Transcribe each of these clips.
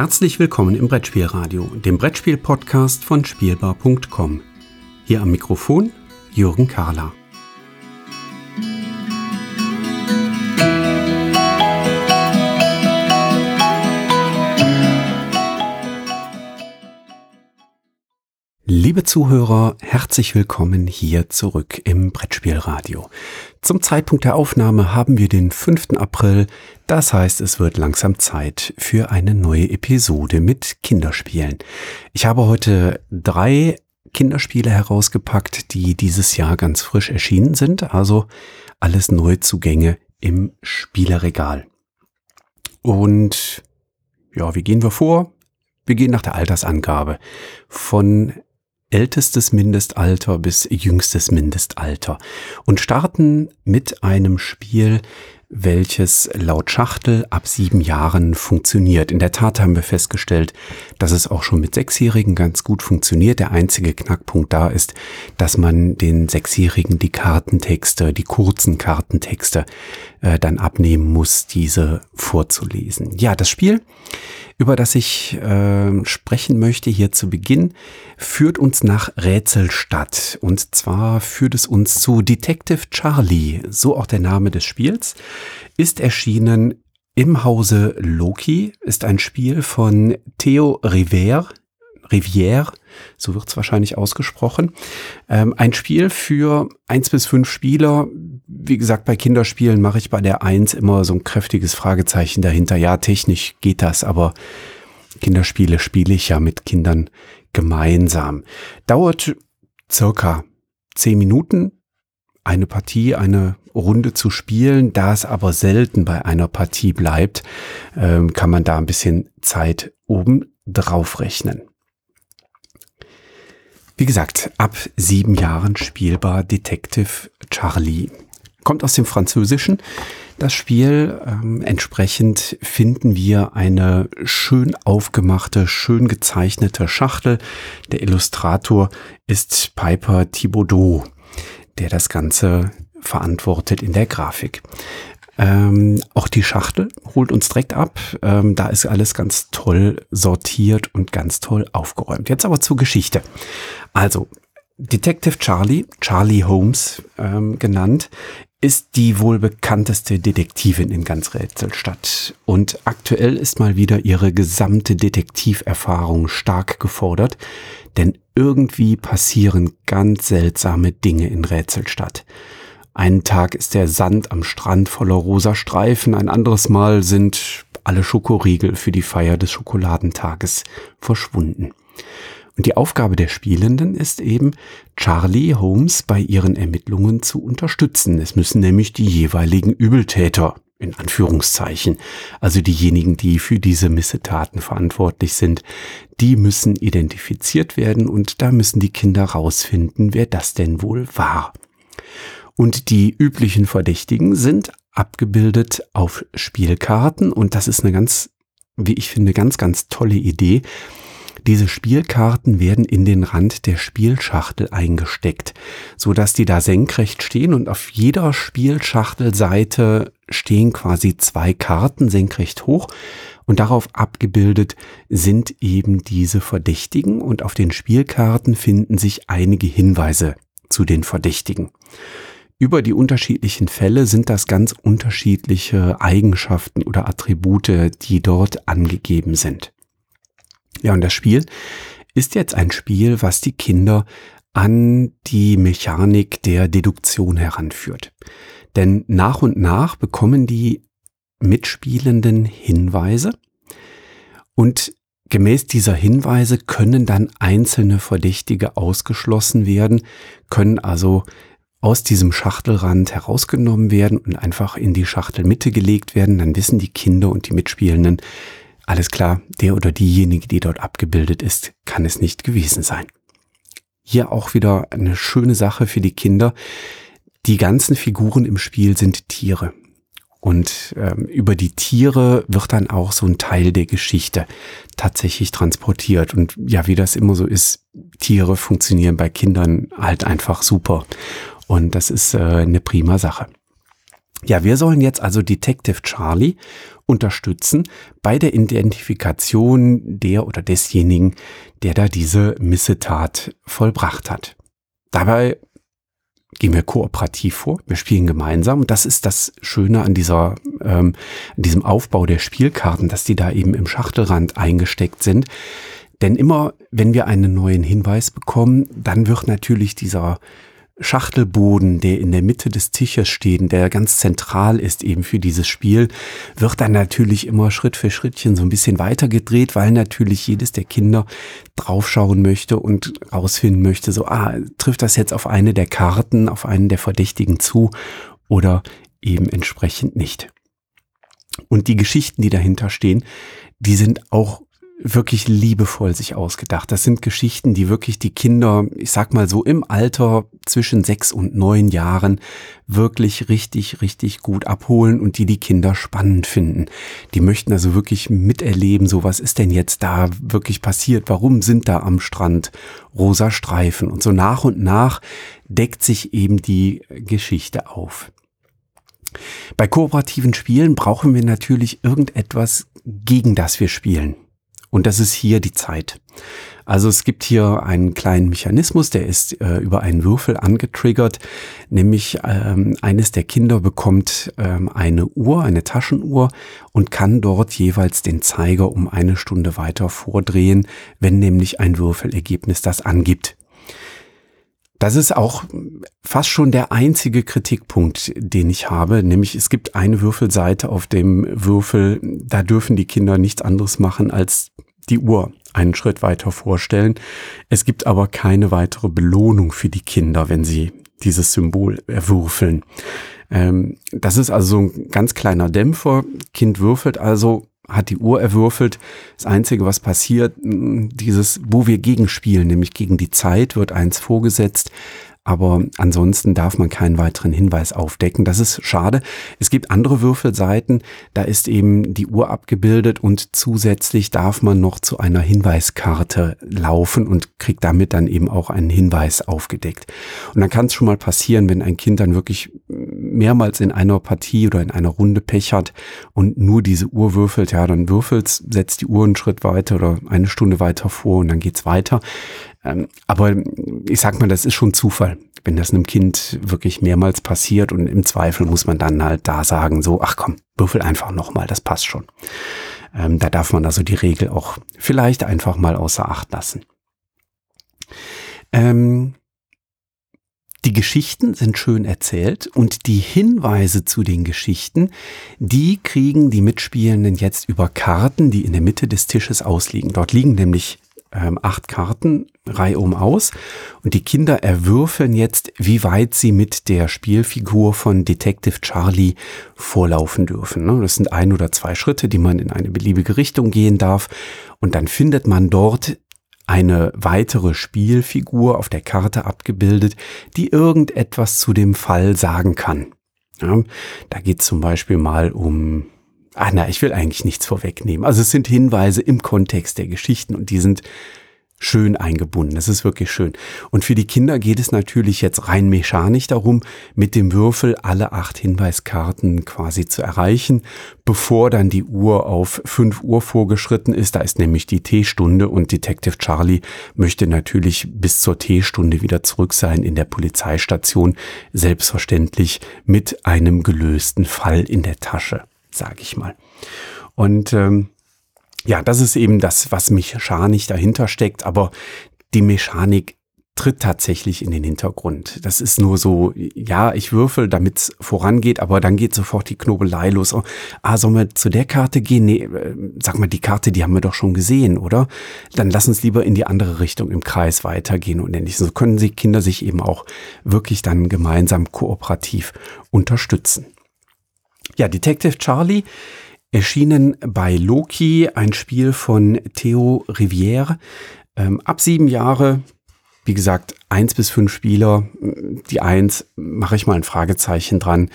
Herzlich willkommen im Brettspielradio, dem Brettspiel-Podcast von Spielbar.com. Hier am Mikrofon Jürgen Kahler. Liebe Zuhörer, herzlich willkommen hier zurück im Brettspielradio. Zum Zeitpunkt der Aufnahme haben wir den 5. April, das heißt es wird langsam Zeit für eine neue Episode mit Kinderspielen. Ich habe heute drei Kinderspiele herausgepackt, die dieses Jahr ganz frisch erschienen sind, also alles Neuzugänge im Spieleregal. Und ja, wie gehen wir vor? Wir gehen nach der Altersangabe von ältestes Mindestalter bis jüngstes Mindestalter und starten mit einem Spiel, welches laut Schachtel ab sieben Jahren funktioniert. In der Tat haben wir festgestellt, dass es auch schon mit Sechsjährigen ganz gut funktioniert. Der einzige Knackpunkt da ist, dass man den Sechsjährigen die Kartentexte, die kurzen Kartentexte äh, dann abnehmen muss, diese vorzulesen. Ja, das Spiel über das ich äh, sprechen möchte hier zu Beginn, führt uns nach Rätselstadt. Und zwar führt es uns zu Detective Charlie, so auch der Name des Spiels, ist erschienen im Hause Loki, ist ein Spiel von Theo Rivière, Rivière, so wird es wahrscheinlich ausgesprochen. Ähm, ein Spiel für eins bis fünf Spieler. Wie gesagt, bei Kinderspielen mache ich bei der eins immer so ein kräftiges Fragezeichen dahinter. Ja, technisch geht das, aber Kinderspiele spiele ich ja mit Kindern gemeinsam. Dauert circa zehn Minuten, eine Partie, eine Runde zu spielen. Da es aber selten bei einer Partie bleibt, ähm, kann man da ein bisschen Zeit oben drauf rechnen. Wie gesagt, ab sieben Jahren spielbar Detective Charlie. Kommt aus dem Französischen. Das Spiel ähm, entsprechend finden wir eine schön aufgemachte, schön gezeichnete Schachtel. Der Illustrator ist Piper Thibaudot, der das Ganze verantwortet in der Grafik. Ähm, auch die Schachtel holt uns direkt ab. Ähm, da ist alles ganz toll sortiert und ganz toll aufgeräumt. Jetzt aber zur Geschichte. Also, Detective Charlie, Charlie Holmes ähm, genannt, ist die wohl bekannteste Detektivin in ganz Rätselstadt. Und aktuell ist mal wieder ihre gesamte Detektiverfahrung stark gefordert, denn irgendwie passieren ganz seltsame Dinge in Rätselstadt. Einen Tag ist der Sand am Strand voller rosa Streifen, ein anderes Mal sind alle Schokoriegel für die Feier des Schokoladentages verschwunden. Und die Aufgabe der Spielenden ist eben, Charlie Holmes bei ihren Ermittlungen zu unterstützen. Es müssen nämlich die jeweiligen Übeltäter, in Anführungszeichen, also diejenigen, die für diese Missetaten verantwortlich sind, die müssen identifiziert werden und da müssen die Kinder rausfinden, wer das denn wohl war. Und die üblichen Verdächtigen sind abgebildet auf Spielkarten und das ist eine ganz, wie ich finde, ganz, ganz tolle Idee. Diese Spielkarten werden in den Rand der Spielschachtel eingesteckt, so dass die da senkrecht stehen und auf jeder Spielschachtelseite stehen quasi zwei Karten senkrecht hoch und darauf abgebildet sind eben diese Verdächtigen und auf den Spielkarten finden sich einige Hinweise zu den Verdächtigen. Über die unterschiedlichen Fälle sind das ganz unterschiedliche Eigenschaften oder Attribute, die dort angegeben sind. Ja, und das Spiel ist jetzt ein Spiel, was die Kinder an die Mechanik der Deduktion heranführt. Denn nach und nach bekommen die Mitspielenden Hinweise und gemäß dieser Hinweise können dann einzelne Verdächtige ausgeschlossen werden, können also aus diesem Schachtelrand herausgenommen werden und einfach in die Schachtelmitte gelegt werden, dann wissen die Kinder und die Mitspielenden, alles klar, der oder diejenige, die dort abgebildet ist, kann es nicht gewesen sein. Hier auch wieder eine schöne Sache für die Kinder. Die ganzen Figuren im Spiel sind Tiere. Und ähm, über die Tiere wird dann auch so ein Teil der Geschichte tatsächlich transportiert. Und ja, wie das immer so ist, Tiere funktionieren bei Kindern halt einfach super. Und das ist äh, eine prima Sache. Ja, wir sollen jetzt also Detective Charlie unterstützen bei der Identifikation der oder desjenigen, der da diese Missetat vollbracht hat. Dabei gehen wir kooperativ vor, wir spielen gemeinsam und das ist das Schöne an dieser, ähm, an diesem Aufbau der Spielkarten, dass die da eben im Schachtelrand eingesteckt sind. Denn immer, wenn wir einen neuen Hinweis bekommen, dann wird natürlich dieser Schachtelboden, der in der Mitte des Tisches steht, der ganz zentral ist eben für dieses Spiel, wird dann natürlich immer Schritt für Schrittchen so ein bisschen weiter gedreht, weil natürlich jedes der Kinder draufschauen möchte und rausfinden möchte, so, ah, trifft das jetzt auf eine der Karten, auf einen der Verdächtigen zu oder eben entsprechend nicht. Und die Geschichten, die dahinter stehen, die sind auch wirklich liebevoll sich ausgedacht. Das sind Geschichten, die wirklich die Kinder, ich sag mal so im Alter zwischen sechs und neun Jahren wirklich richtig, richtig gut abholen und die die Kinder spannend finden. Die möchten also wirklich miterleben, so was ist denn jetzt da wirklich passiert? Warum sind da am Strand rosa Streifen? Und so nach und nach deckt sich eben die Geschichte auf. Bei kooperativen Spielen brauchen wir natürlich irgendetwas, gegen das wir spielen. Und das ist hier die Zeit. Also es gibt hier einen kleinen Mechanismus, der ist äh, über einen Würfel angetriggert, nämlich ähm, eines der Kinder bekommt ähm, eine Uhr, eine Taschenuhr und kann dort jeweils den Zeiger um eine Stunde weiter vordrehen, wenn nämlich ein Würfelergebnis das angibt. Das ist auch fast schon der einzige Kritikpunkt, den ich habe, nämlich es gibt eine Würfelseite auf dem Würfel, da dürfen die Kinder nichts anderes machen, als die Uhr einen Schritt weiter vorstellen. Es gibt aber keine weitere Belohnung für die Kinder, wenn sie dieses Symbol erwürfeln. Ähm, das ist also ein ganz kleiner Dämpfer. Kind würfelt also hat die Uhr erwürfelt. Das Einzige, was passiert, dieses, wo wir gegenspielen, nämlich gegen die Zeit, wird eins vorgesetzt aber ansonsten darf man keinen weiteren Hinweis aufdecken. Das ist schade. Es gibt andere Würfelseiten, da ist eben die Uhr abgebildet und zusätzlich darf man noch zu einer Hinweiskarte laufen und kriegt damit dann eben auch einen Hinweis aufgedeckt. Und dann kann es schon mal passieren, wenn ein Kind dann wirklich mehrmals in einer Partie oder in einer Runde pechert und nur diese Uhr würfelt, ja, dann würfelt, setzt die Uhr einen Schritt weiter oder eine Stunde weiter vor und dann geht's weiter. Ähm, aber ich sag mal, das ist schon Zufall, wenn das einem Kind wirklich mehrmals passiert und im Zweifel muss man dann halt da sagen, so, ach komm, würfel einfach nochmal, das passt schon. Ähm, da darf man also die Regel auch vielleicht einfach mal außer Acht lassen. Ähm, die Geschichten sind schön erzählt und die Hinweise zu den Geschichten, die kriegen die Mitspielenden jetzt über Karten, die in der Mitte des Tisches ausliegen. Dort liegen nämlich ähm, acht Karten reihum aus und die Kinder erwürfeln jetzt, wie weit sie mit der Spielfigur von Detective Charlie vorlaufen dürfen. Ne? Das sind ein oder zwei Schritte, die man in eine beliebige Richtung gehen darf und dann findet man dort eine weitere Spielfigur auf der Karte abgebildet, die irgendetwas zu dem Fall sagen kann. Ja, da geht zum Beispiel mal um Ah, na, ich will eigentlich nichts vorwegnehmen. Also es sind Hinweise im Kontext der Geschichten und die sind schön eingebunden. Das ist wirklich schön. Und für die Kinder geht es natürlich jetzt rein mechanisch darum, mit dem Würfel alle acht Hinweiskarten quasi zu erreichen, bevor dann die Uhr auf fünf Uhr vorgeschritten ist. Da ist nämlich die T-Stunde und Detective Charlie möchte natürlich bis zur T-Stunde wieder zurück sein in der Polizeistation. Selbstverständlich mit einem gelösten Fall in der Tasche sage ich mal. Und ähm, ja, das ist eben das, was mechanisch dahinter steckt, aber die Mechanik tritt tatsächlich in den Hintergrund. Das ist nur so, ja, ich würfel, damit es vorangeht, aber dann geht sofort die Knobelei los. Oh, ah, sollen wir zu der Karte gehen? Nee, äh, sag mal, die Karte, die haben wir doch schon gesehen, oder? Dann lass uns lieber in die andere Richtung im Kreis weitergehen und ähnliches. So können sich Kinder sich eben auch wirklich dann gemeinsam kooperativ unterstützen. Ja, Detective Charlie erschienen bei Loki, ein Spiel von Theo Rivière. Ähm, ab sieben Jahre, wie gesagt, eins bis fünf Spieler. Die eins mache ich mal ein Fragezeichen dran.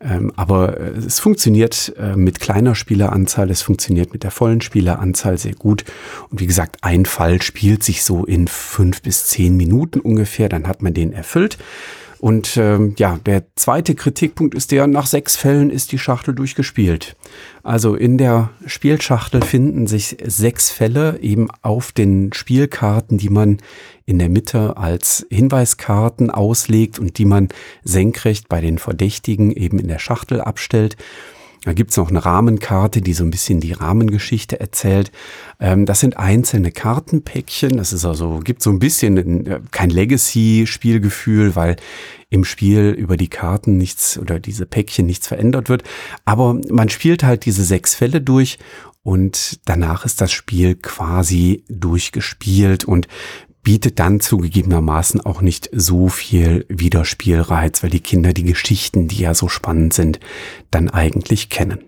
Ähm, aber äh, es funktioniert äh, mit kleiner Spieleranzahl, es funktioniert mit der vollen Spieleranzahl sehr gut. Und wie gesagt, ein Fall spielt sich so in fünf bis zehn Minuten ungefähr, dann hat man den erfüllt. Und ähm, ja, der zweite Kritikpunkt ist der, nach sechs Fällen ist die Schachtel durchgespielt. Also in der Spielschachtel finden sich sechs Fälle eben auf den Spielkarten, die man in der Mitte als Hinweiskarten auslegt und die man senkrecht bei den Verdächtigen eben in der Schachtel abstellt. Da gibt's noch eine Rahmenkarte, die so ein bisschen die Rahmengeschichte erzählt. Ähm, das sind einzelne Kartenpäckchen. Das ist also, gibt so ein bisschen äh, kein Legacy-Spielgefühl, weil im Spiel über die Karten nichts oder diese Päckchen nichts verändert wird. Aber man spielt halt diese sechs Fälle durch und danach ist das Spiel quasi durchgespielt und bietet dann zugegebenermaßen auch nicht so viel Wiederspielreiz, weil die Kinder die Geschichten, die ja so spannend sind, dann eigentlich kennen.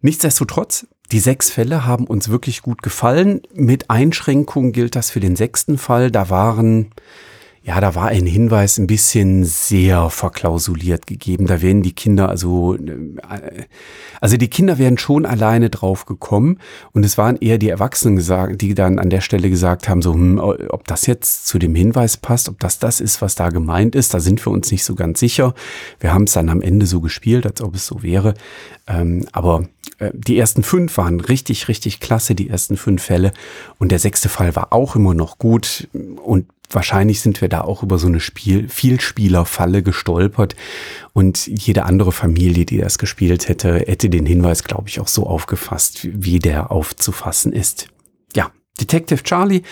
Nichtsdestotrotz, die sechs Fälle haben uns wirklich gut gefallen. Mit Einschränkungen gilt das für den sechsten Fall. Da waren ja, da war ein Hinweis ein bisschen sehr verklausuliert gegeben. Da werden die Kinder also, äh, also die Kinder wären schon alleine drauf gekommen und es waren eher die Erwachsenen gesagt, die dann an der Stelle gesagt haben, so, hm, ob das jetzt zu dem Hinweis passt, ob das das ist, was da gemeint ist, da sind wir uns nicht so ganz sicher. Wir haben es dann am Ende so gespielt, als ob es so wäre. Ähm, aber äh, die ersten fünf waren richtig, richtig klasse, die ersten fünf Fälle. Und der sechste Fall war auch immer noch gut und wahrscheinlich sind wir da auch über so eine Spiel Vielspielerfalle gestolpert und jede andere Familie, die das gespielt hätte, hätte den Hinweis, glaube ich, auch so aufgefasst, wie der aufzufassen ist. Detective Charlie,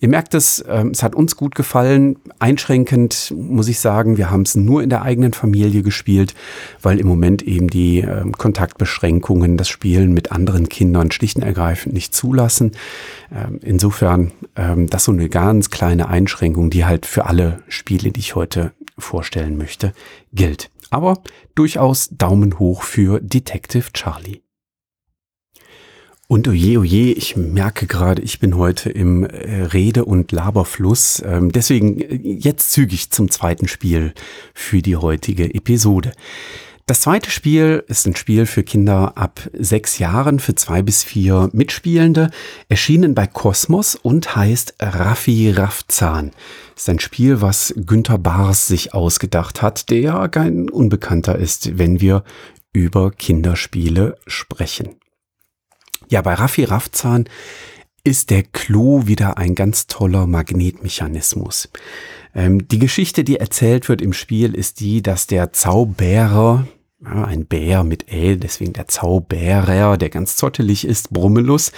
ihr merkt es, ähm, es hat uns gut gefallen. Einschränkend muss ich sagen, wir haben es nur in der eigenen Familie gespielt, weil im Moment eben die ähm, Kontaktbeschränkungen das Spielen mit anderen Kindern schlicht und ergreifend nicht zulassen. Ähm, insofern das so eine ganz kleine Einschränkung, die halt für alle Spiele, die ich heute vorstellen möchte, gilt. Aber durchaus Daumen hoch für Detective Charlie. Und oje, oje, ich merke gerade, ich bin heute im äh, Rede- und Laberfluss. Ähm, deswegen äh, jetzt zügig zum zweiten Spiel für die heutige Episode. Das zweite Spiel ist ein Spiel für Kinder ab sechs Jahren, für zwei bis vier Mitspielende, erschienen bei Kosmos und heißt Raffi Raffzahn. Ist ein Spiel, was Günter Bars sich ausgedacht hat, der kein Unbekannter ist, wenn wir über Kinderspiele sprechen. Ja, bei Raffi Raffzahn ist der Clou wieder ein ganz toller Magnetmechanismus. Ähm, die Geschichte, die erzählt wird im Spiel, ist die, dass der Zauberer, ja, ein Bär mit L, deswegen der Zauberer, der ganz zottelig ist, Brummelus,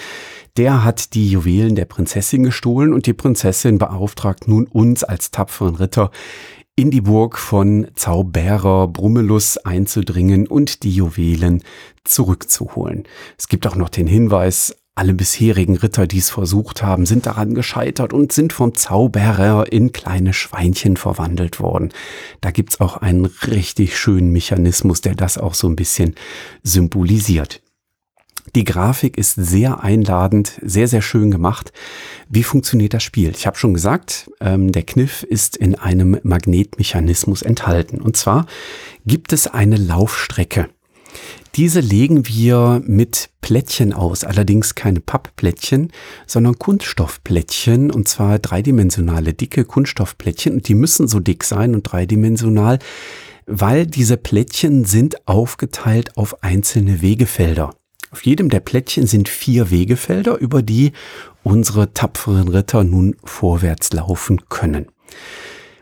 der hat die Juwelen der Prinzessin gestohlen und die Prinzessin beauftragt nun uns als tapferen Ritter, in die Burg von Zauberer Brummelus einzudringen und die Juwelen zurückzuholen. Es gibt auch noch den Hinweis, alle bisherigen Ritter, die es versucht haben, sind daran gescheitert und sind vom Zauberer in kleine Schweinchen verwandelt worden. Da gibt's auch einen richtig schönen Mechanismus, der das auch so ein bisschen symbolisiert. Die Grafik ist sehr einladend, sehr, sehr schön gemacht. Wie funktioniert das Spiel? Ich habe schon gesagt, ähm, der Kniff ist in einem Magnetmechanismus enthalten. Und zwar gibt es eine Laufstrecke. Diese legen wir mit Plättchen aus, allerdings keine Pappplättchen, sondern Kunststoffplättchen und zwar dreidimensionale dicke Kunststoffplättchen und die müssen so dick sein und dreidimensional, weil diese Plättchen sind aufgeteilt auf einzelne Wegefelder. Auf jedem der Plättchen sind vier Wegefelder, über die unsere tapferen Ritter nun vorwärts laufen können.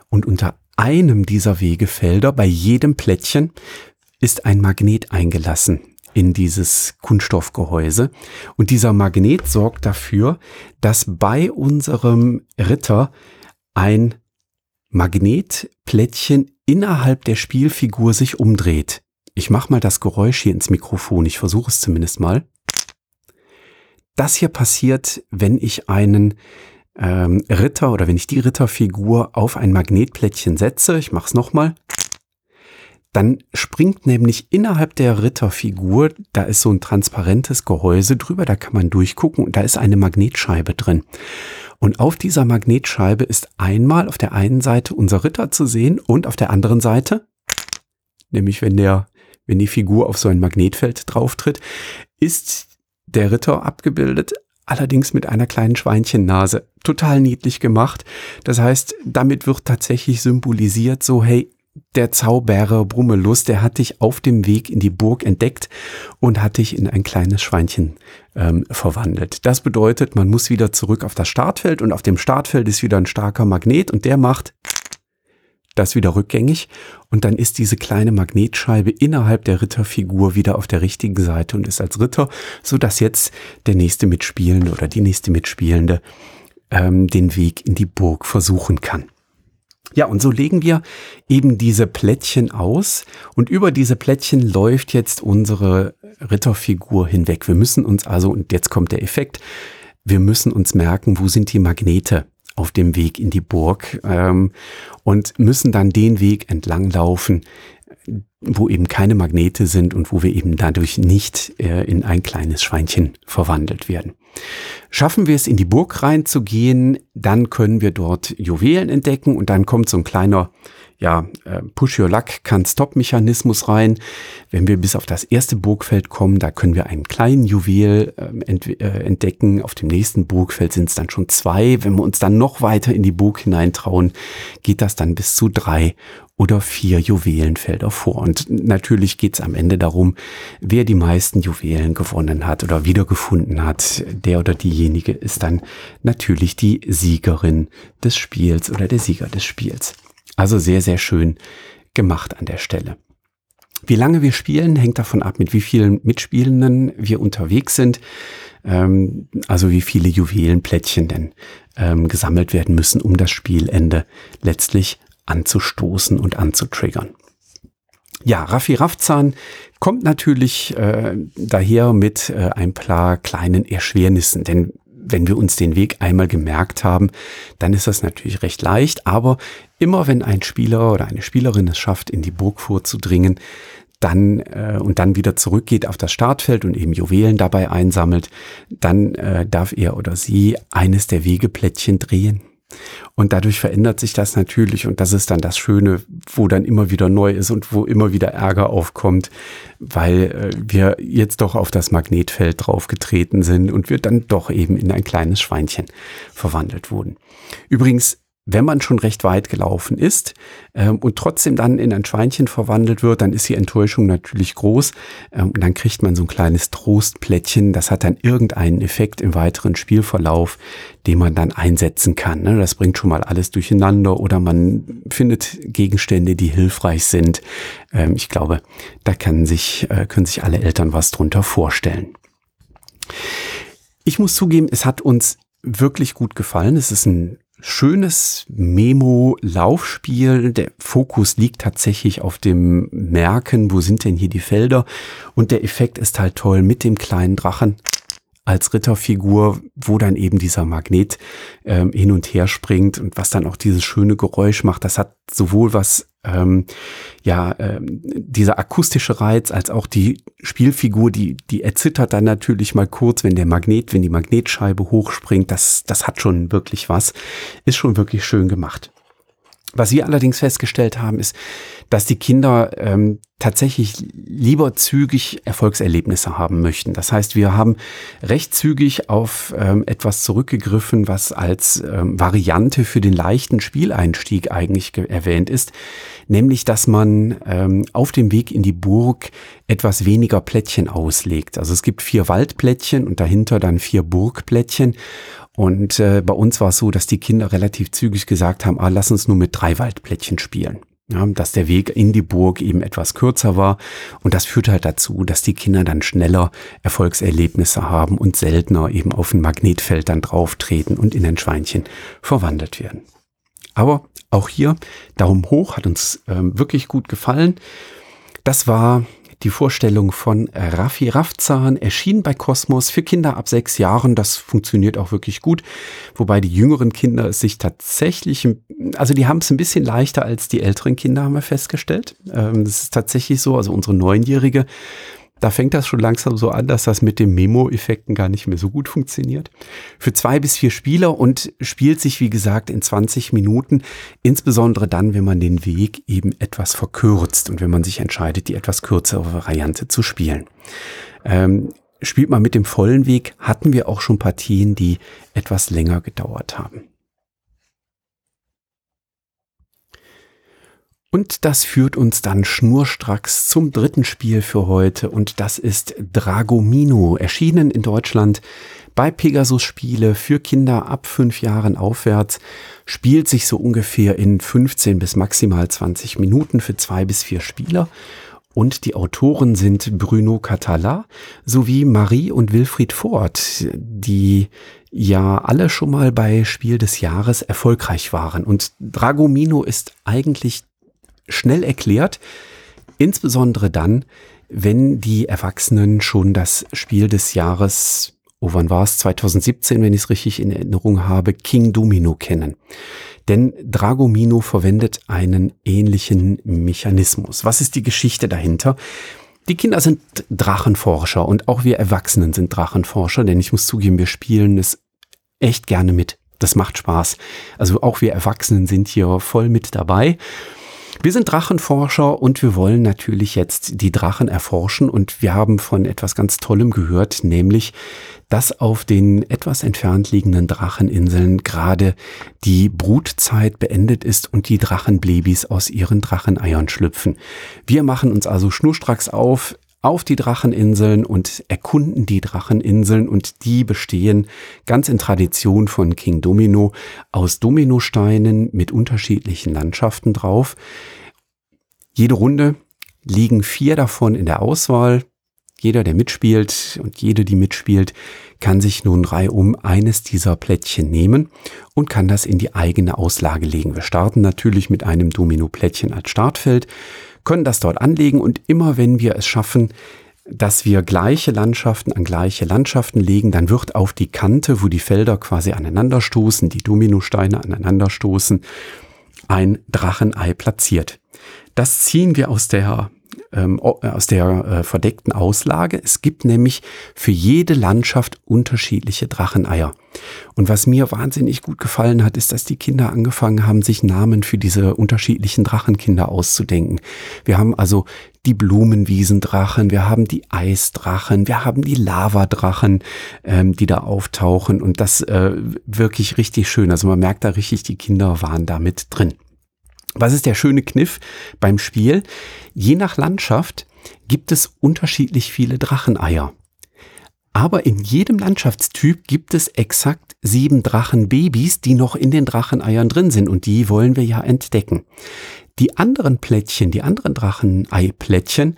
Und unter einem dieser Wegefelder, bei jedem Plättchen, ist ein Magnet eingelassen in dieses Kunststoffgehäuse. Und dieser Magnet sorgt dafür, dass bei unserem Ritter ein Magnetplättchen innerhalb der Spielfigur sich umdreht. Ich mache mal das Geräusch hier ins Mikrofon. Ich versuche es zumindest mal. Das hier passiert, wenn ich einen ähm, Ritter oder wenn ich die Ritterfigur auf ein Magnetplättchen setze. Ich mache es nochmal. Dann springt nämlich innerhalb der Ritterfigur, da ist so ein transparentes Gehäuse drüber, da kann man durchgucken und da ist eine Magnetscheibe drin. Und auf dieser Magnetscheibe ist einmal auf der einen Seite unser Ritter zu sehen und auf der anderen Seite, nämlich wenn der wenn die Figur auf so ein Magnetfeld drauftritt, ist der Ritter abgebildet, allerdings mit einer kleinen Schweinchennase. Total niedlich gemacht. Das heißt, damit wird tatsächlich symbolisiert, so hey, der Zauberer Brummelus, der hat dich auf dem Weg in die Burg entdeckt und hat dich in ein kleines Schweinchen ähm, verwandelt. Das bedeutet, man muss wieder zurück auf das Startfeld und auf dem Startfeld ist wieder ein starker Magnet und der macht das wieder rückgängig und dann ist diese kleine Magnetscheibe innerhalb der Ritterfigur wieder auf der richtigen Seite und ist als Ritter, so dass jetzt der nächste Mitspielende oder die nächste Mitspielende ähm, den Weg in die Burg versuchen kann. Ja, und so legen wir eben diese Plättchen aus und über diese Plättchen läuft jetzt unsere Ritterfigur hinweg. Wir müssen uns also, und jetzt kommt der Effekt, wir müssen uns merken, wo sind die Magnete auf dem Weg in die Burg ähm, und müssen dann den Weg entlang laufen, wo eben keine Magnete sind und wo wir eben dadurch nicht äh, in ein kleines Schweinchen verwandelt werden. Schaffen wir es in die Burg reinzugehen, dann können wir dort Juwelen entdecken und dann kommt so ein kleiner ja, äh, Push-Your-Luck-Can-Stop-Mechanismus rein. Wenn wir bis auf das erste Burgfeld kommen, da können wir einen kleinen Juwel ähm, äh, entdecken. Auf dem nächsten Burgfeld sind es dann schon zwei. Wenn wir uns dann noch weiter in die Burg hineintrauen, geht das dann bis zu drei oder vier Juwelenfelder vor. Und natürlich geht es am Ende darum, wer die meisten Juwelen gewonnen hat oder wiedergefunden hat. Der oder diejenige ist dann natürlich die Siegerin des Spiels oder der Sieger des Spiels. Also sehr, sehr schön gemacht an der Stelle. Wie lange wir spielen, hängt davon ab, mit wie vielen Mitspielenden wir unterwegs sind. Ähm, also wie viele Juwelenplättchen denn ähm, gesammelt werden müssen, um das Spielende letztlich anzustoßen und anzutriggern. Ja, Raffi Raffzahn kommt natürlich äh, daher mit äh, ein paar kleinen Erschwernissen, denn wenn wir uns den Weg einmal gemerkt haben, dann ist das natürlich recht leicht. Aber immer wenn ein Spieler oder eine Spielerin es schafft, in die Burg vorzudringen, dann äh, und dann wieder zurückgeht auf das Startfeld und eben Juwelen dabei einsammelt, dann äh, darf er oder sie eines der Wegeplättchen drehen. Und dadurch verändert sich das natürlich und das ist dann das Schöne, wo dann immer wieder neu ist und wo immer wieder Ärger aufkommt, weil äh, wir jetzt doch auf das Magnetfeld draufgetreten sind und wir dann doch eben in ein kleines Schweinchen verwandelt wurden. Übrigens, wenn man schon recht weit gelaufen ist ähm, und trotzdem dann in ein Schweinchen verwandelt wird, dann ist die Enttäuschung natürlich groß ähm, und dann kriegt man so ein kleines Trostplättchen. Das hat dann irgendeinen Effekt im weiteren Spielverlauf, den man dann einsetzen kann. Ne? Das bringt schon mal alles durcheinander oder man findet Gegenstände, die hilfreich sind. Ähm, ich glaube, da kann sich, äh, können sich alle Eltern was drunter vorstellen. Ich muss zugeben, es hat uns wirklich gut gefallen. Es ist ein schönes Memo-Laufspiel. Der Fokus liegt tatsächlich auf dem Merken, wo sind denn hier die Felder. Und der Effekt ist halt toll mit dem kleinen Drachen als Ritterfigur, wo dann eben dieser Magnet ähm, hin und her springt und was dann auch dieses schöne Geräusch macht. Das hat sowohl was ähm, ja, ähm, dieser akustische Reiz, als auch die Spielfigur, die, die erzittert dann natürlich mal kurz, wenn der Magnet, wenn die Magnetscheibe hochspringt, das, das hat schon wirklich was, ist schon wirklich schön gemacht. Was wir allerdings festgestellt haben, ist, dass die Kinder ähm, tatsächlich lieber zügig Erfolgserlebnisse haben möchten. Das heißt, wir haben recht zügig auf ähm, etwas zurückgegriffen, was als ähm, Variante für den leichten Spieleinstieg eigentlich erwähnt ist, nämlich dass man ähm, auf dem Weg in die Burg etwas weniger Plättchen auslegt. Also es gibt vier Waldplättchen und dahinter dann vier Burgplättchen. Und äh, bei uns war es so, dass die Kinder relativ zügig gesagt haben, ah, lass uns nur mit drei Waldplättchen spielen. Ja, dass der Weg in die Burg eben etwas kürzer war. Und das führt halt dazu, dass die Kinder dann schneller Erfolgserlebnisse haben und seltener eben auf ein Magnetfeld dann drauftreten und in ein Schweinchen verwandelt werden. Aber auch hier Daumen hoch, hat uns ähm, wirklich gut gefallen. Das war die Vorstellung von Raffi Raffzahn erschien bei Kosmos für Kinder ab sechs Jahren. Das funktioniert auch wirklich gut. Wobei die jüngeren Kinder es sich tatsächlich, also die haben es ein bisschen leichter als die älteren Kinder, haben wir festgestellt. Ähm, das ist tatsächlich so. Also unsere Neunjährige da fängt das schon langsam so an, dass das mit den Memo-Effekten gar nicht mehr so gut funktioniert. Für zwei bis vier Spieler und spielt sich, wie gesagt, in 20 Minuten, insbesondere dann, wenn man den Weg eben etwas verkürzt und wenn man sich entscheidet, die etwas kürzere Variante zu spielen. Ähm, spielt man mit dem vollen Weg, hatten wir auch schon Partien, die etwas länger gedauert haben. Und das führt uns dann schnurstracks zum dritten Spiel für heute. Und das ist Dragomino, erschienen in Deutschland bei Pegasus Spiele für Kinder ab fünf Jahren aufwärts, spielt sich so ungefähr in 15 bis maximal 20 Minuten für zwei bis vier Spieler. Und die Autoren sind Bruno Catala sowie Marie und Wilfried Ford, die ja alle schon mal bei Spiel des Jahres erfolgreich waren. Und Dragomino ist eigentlich schnell erklärt, insbesondere dann, wenn die Erwachsenen schon das Spiel des Jahres, oh wann war es, 2017, wenn ich es richtig in Erinnerung habe, King Domino kennen. Denn Dragomino verwendet einen ähnlichen Mechanismus. Was ist die Geschichte dahinter? Die Kinder sind Drachenforscher und auch wir Erwachsenen sind Drachenforscher, denn ich muss zugeben, wir spielen es echt gerne mit. Das macht Spaß. Also auch wir Erwachsenen sind hier voll mit dabei. Wir sind Drachenforscher und wir wollen natürlich jetzt die Drachen erforschen und wir haben von etwas ganz Tollem gehört, nämlich, dass auf den etwas entfernt liegenden Dracheninseln gerade die Brutzeit beendet ist und die Drachenblabys aus ihren Dracheneiern schlüpfen. Wir machen uns also schnurstracks auf, auf die Dracheninseln und erkunden die Dracheninseln und die bestehen ganz in Tradition von King Domino aus Dominosteinen mit unterschiedlichen Landschaften drauf. Jede Runde liegen vier davon in der Auswahl. Jeder, der mitspielt und jede, die mitspielt, kann sich nun reihum eines dieser Plättchen nehmen und kann das in die eigene Auslage legen. Wir starten natürlich mit einem Domino-Plättchen als Startfeld, können das dort anlegen und immer wenn wir es schaffen, dass wir gleiche Landschaften an gleiche Landschaften legen, dann wird auf die Kante, wo die Felder quasi aneinanderstoßen, die Dominosteine aneinanderstoßen, ein Drachenei platziert. Das ziehen wir aus der ähm, aus der äh, verdeckten Auslage. Es gibt nämlich für jede Landschaft unterschiedliche Dracheneier. Und was mir wahnsinnig gut gefallen hat, ist, dass die Kinder angefangen haben, sich Namen für diese unterschiedlichen Drachenkinder auszudenken. Wir haben also die Blumenwiesendrachen, wir haben die Eisdrachen, wir haben die Lavadrachen, ähm, die da auftauchen und das äh, wirklich richtig schön. Also man merkt da richtig, die Kinder waren da mit drin. Was ist der schöne Kniff beim Spiel? Je nach Landschaft gibt es unterschiedlich viele Dracheneier. Aber in jedem Landschaftstyp gibt es exakt sieben Drachenbabys, die noch in den Dracheneiern drin sind und die wollen wir ja entdecken. Die anderen Plättchen, die anderen Dracheneiplättchen,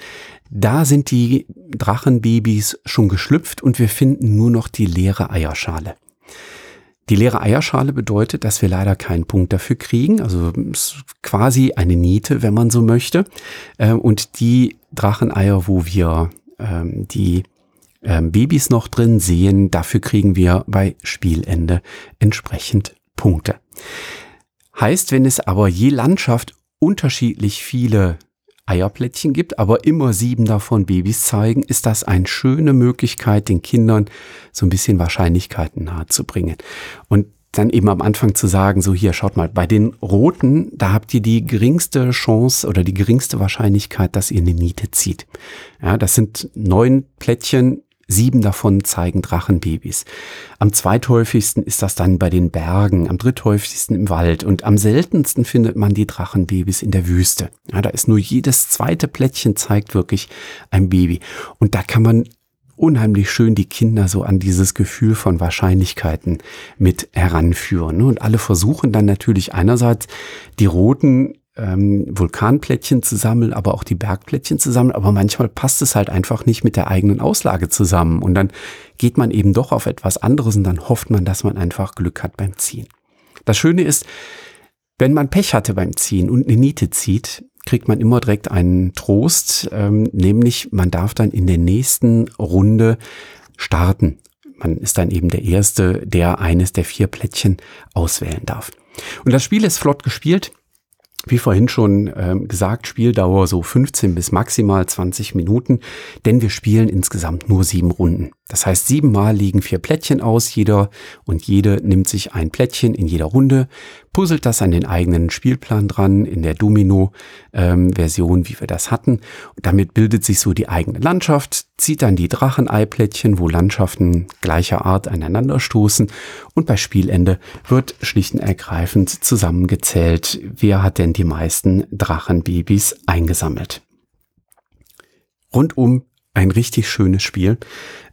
da sind die Drachenbabys schon geschlüpft und wir finden nur noch die leere Eierschale. Die leere Eierschale bedeutet, dass wir leider keinen Punkt dafür kriegen. Also quasi eine Niete, wenn man so möchte. Ähm, und die Dracheneier, wo wir ähm, die ähm, Babys noch drin sehen, dafür kriegen wir bei Spielende entsprechend Punkte. Heißt, wenn es aber je Landschaft unterschiedlich viele Eierplättchen gibt, aber immer sieben davon Babys zeigen, ist das eine schöne Möglichkeit, den Kindern so ein bisschen Wahrscheinlichkeiten nahezubringen. Und dann eben am Anfang zu sagen, so hier, schaut mal, bei den Roten, da habt ihr die geringste Chance oder die geringste Wahrscheinlichkeit, dass ihr eine Niete zieht. Ja, das sind neun Plättchen Sieben davon zeigen Drachenbabys. Am zweithäufigsten ist das dann bei den Bergen, am dritthäufigsten im Wald und am seltensten findet man die Drachenbabys in der Wüste. Ja, da ist nur jedes zweite Plättchen zeigt wirklich ein Baby. Und da kann man unheimlich schön die Kinder so an dieses Gefühl von Wahrscheinlichkeiten mit heranführen. Und alle versuchen dann natürlich einerseits die roten ähm, Vulkanplättchen zu sammeln, aber auch die Bergplättchen zu sammeln. Aber manchmal passt es halt einfach nicht mit der eigenen Auslage zusammen. Und dann geht man eben doch auf etwas anderes und dann hofft man, dass man einfach Glück hat beim Ziehen. Das Schöne ist, wenn man Pech hatte beim Ziehen und eine Niete zieht, kriegt man immer direkt einen Trost, ähm, nämlich man darf dann in der nächsten Runde starten. Man ist dann eben der Erste, der eines der vier Plättchen auswählen darf. Und das Spiel ist flott gespielt wie vorhin schon ähm, gesagt, Spieldauer so 15 bis maximal 20 Minuten, denn wir spielen insgesamt nur sieben Runden. Das heißt, siebenmal liegen vier Plättchen aus, jeder und jede nimmt sich ein Plättchen in jeder Runde, puzzelt das an den eigenen Spielplan dran, in der Domino-Version, ähm, wie wir das hatten. Und damit bildet sich so die eigene Landschaft, zieht dann die Dracheneiplättchen, wo Landschaften gleicher Art aneinanderstoßen. Und bei Spielende wird schlicht und ergreifend zusammengezählt, wer hat denn die meisten Drachenbabys eingesammelt. Rundum ein richtig schönes Spiel.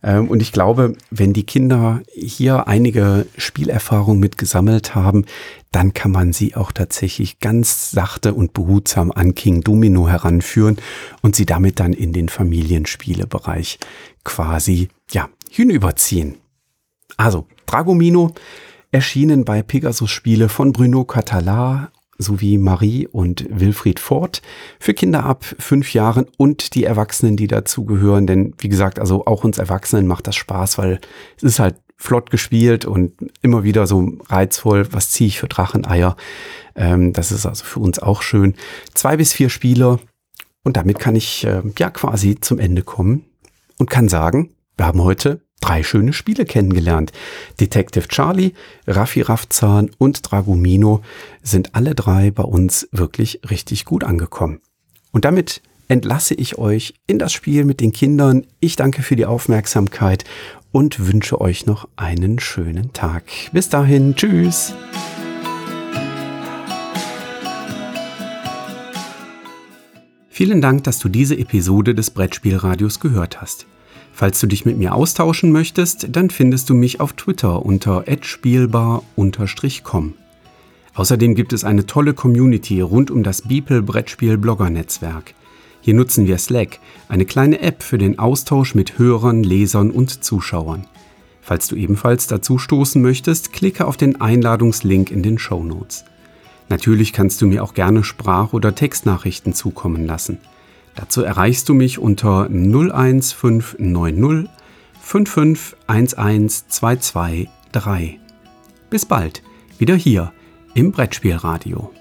Ähm, und ich glaube, wenn die Kinder hier einige Spielerfahrungen mit gesammelt haben, dann kann man sie auch tatsächlich ganz sachte und behutsam an King Domino heranführen und sie damit dann in den Familienspielebereich quasi, ja, hinüberziehen. Also, Dragomino erschienen bei Pegasus Spiele von Bruno Català sowie Marie und Wilfried Ford für Kinder ab fünf Jahren und die Erwachsenen, die dazugehören. Denn wie gesagt, also auch uns Erwachsenen macht das Spaß, weil es ist halt flott gespielt und immer wieder so reizvoll. Was ziehe ich für Dracheneier? Ähm, das ist also für uns auch schön. Zwei bis vier Spieler und damit kann ich äh, ja quasi zum Ende kommen und kann sagen, wir haben heute drei schöne Spiele kennengelernt. Detective Charlie, Raffi Raffzahn und Dragomino sind alle drei bei uns wirklich richtig gut angekommen. Und damit entlasse ich euch in das Spiel mit den Kindern. Ich danke für die Aufmerksamkeit und wünsche euch noch einen schönen Tag. Bis dahin, tschüss. Vielen Dank, dass du diese Episode des Brettspielradios gehört hast. Falls du dich mit mir austauschen möchtest, dann findest du mich auf Twitter unter @spielbar_com. Außerdem gibt es eine tolle Community rund um das Beeple Brettspiel Blogger Netzwerk. Hier nutzen wir Slack, eine kleine App für den Austausch mit Hörern, Lesern und Zuschauern. Falls du ebenfalls dazu stoßen möchtest, klicke auf den Einladungslink in den Show Notes. Natürlich kannst du mir auch gerne Sprach- oder Textnachrichten zukommen lassen. Dazu erreichst du mich unter 01590 5511223. Bis bald, wieder hier im Brettspielradio.